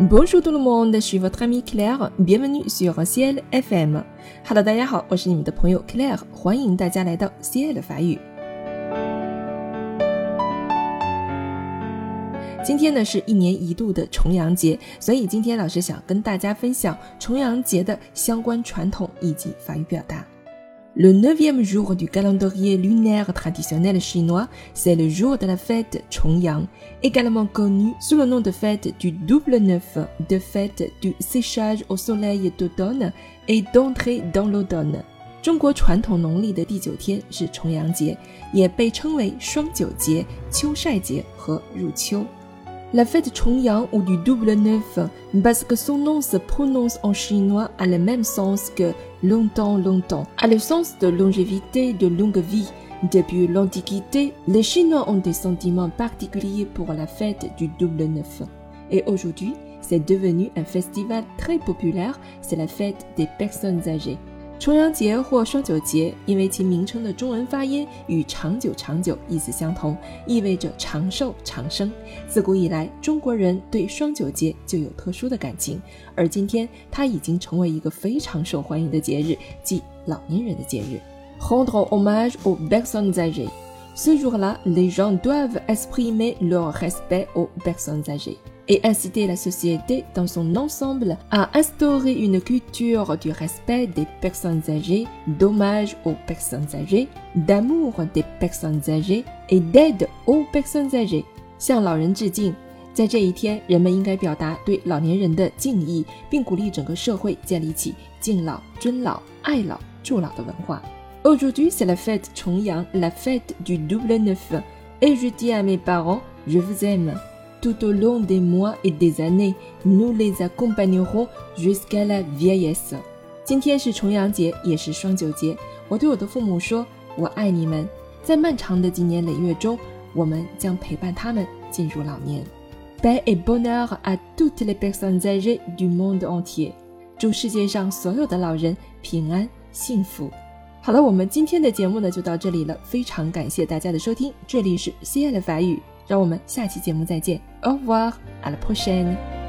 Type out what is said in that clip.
Bonjour tout le monde, je suis votre ami Claire. Bienvenue sur Ciel FM. Hello，大家好，我是你们的朋友 Claire，欢迎大家来到 Ciel 法语。今天呢是一年一度的重阳节，所以今天老师想跟大家分享重阳节的相关传统以及法语表达。Le neuvième jour du calendrier lunaire traditionnel chinois, c'est le jour de la fête Chongyang, également connu sous le nom de fête du double neuf, de fête du séchage au soleil d'automne et d'entrée dans l'automne. 中国传统农历的第九天是重阳节，也被称为双九节、秋晒节和入秋。la fête Chongyang ou du double neuf, parce que son nom se prononce en chinois a le même sens que longtemps, longtemps, a le sens de longévité, de longue vie. Depuis l'Antiquité, les Chinois ont des sentiments particuliers pour la fête du double neuf. Et aujourd'hui, c'est devenu un festival très populaire, c'est la fête des personnes âgées. 重阳节或双九节，因为其名称的中文发音与“长久”“长久”意思相同，意味着长寿、长生。自古以来，中国人对双九节就有特殊的感情，而今天它已经成为一个非常受欢迎的节日，即老年人的节日。Rendre hommage aux personnes âgées. Ce jour-là, les gens doivent exprimer leur respect aux personnes âgées. et inciter la société dans son ensemble à instaurer une culture du respect des personnes âgées, d'hommage aux personnes âgées, d'amour des personnes âgées et d'aide aux personnes âgées. 向老人致敬，在这一天，人们应该表达对老年人的敬意，并鼓励整个社会建立起敬老、尊老、爱老、助老的文化。Aujourd'hui, c'est la fête Chongyang, la fête du double neuf, et je dis à mes parents, je vous aime. Tout au long des mois et des années, nous les accompagnerons jusqu'à la vieillesse. 今天是重阳节，也是双九节。我对我的父母说：“我爱你们。”在漫长的几年累月中，我们将陪伴他们进入老年。Paix et bonheur à toutes les personnes âgées du monde entier。祝世界上所有的老人平安幸福。好了，我们今天的节目呢就到这里了，非常感谢大家的收听。这里是 C I 的法语。让我们下期节目再见，Au revoir，à la prochaine。